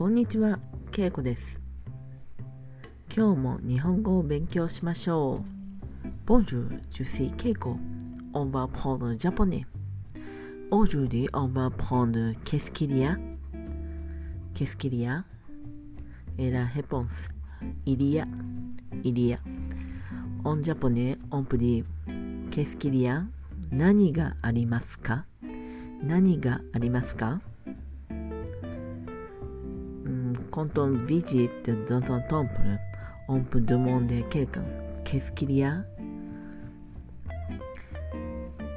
こんにちは、けいこです。今日も日本語を勉強しましょう。Bonjour, je suis Keiko. On va prendre le japonais. Aujourd'hui, on va apprendre qu'est-ce qu'il y a. Qu'est-ce qu'il y a Et la réponse, il y a. Il y a. En japonais, on peut dire qu'est-ce qu'il y a 何がありますか何がありますか Quand on visite dans un temple, on peut demander à quelqu'un qu'est-ce qu'il y a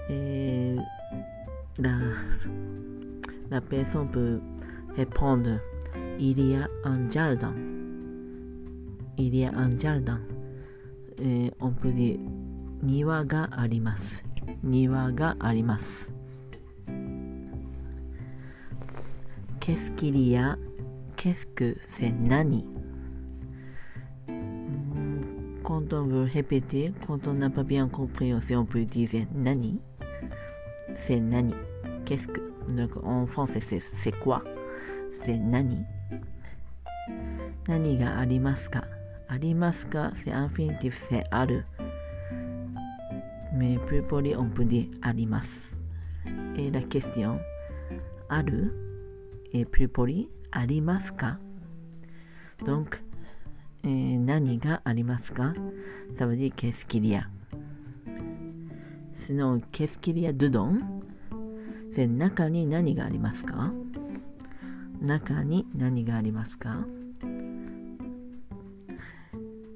Et la, la personne peut répondre il y a un jardin. Il y a un jardin. Et on peut dire 庭があります。庭があります。Qu'est-ce qu'il y a Qu'est-ce que c'est nani Quand on veut répéter, quand on n'a pas bien compris aussi, on peut dire nani. C'est nani. Qu'est-ce que Donc en français, c'est quoi C'est nani. Nani ga arimasu ka Arimasu ka, c'est infinitif, c'est aru. Mais plus poli, on peut dire arimas. Et la question, aru est plus poli, ありますか Donc, えー何がありますか Ça veut dire qu'est-ce qu'il y a. Sinon, qu'est-ce qu'il y a dedans C'est 中に何がありますか中に何がありますか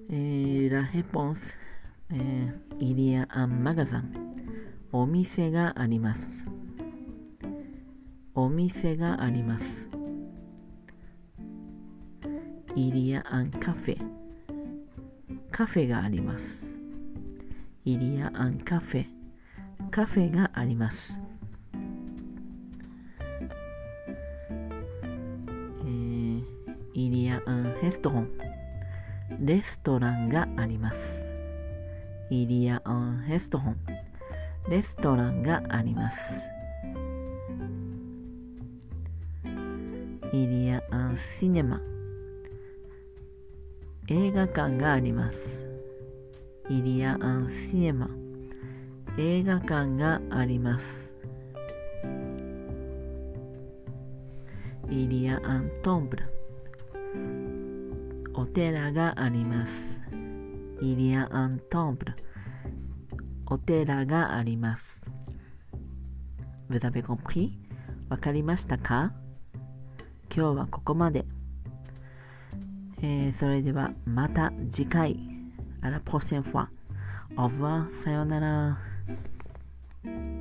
えー、La réponse、えー、Il y a un magasin お店がありますお店がありますイリア・アン・カフェカフェがあります。イリア・アン・カフェカフェがあります。イリア・アン・ヘストホンレストランがあります。イリア・アン・ヘストホンレストランがあります。イリア・アン・シネマ映画館があります。イリア・アン・シエマ。映画館があります。イリア・アン・トンブお寺があります。イリア・アン・トンブお寺があります。わかりましたか？今日はここまで。え、それではまた次回。あら、プロシェンフォア。オブワ、さよなら。thank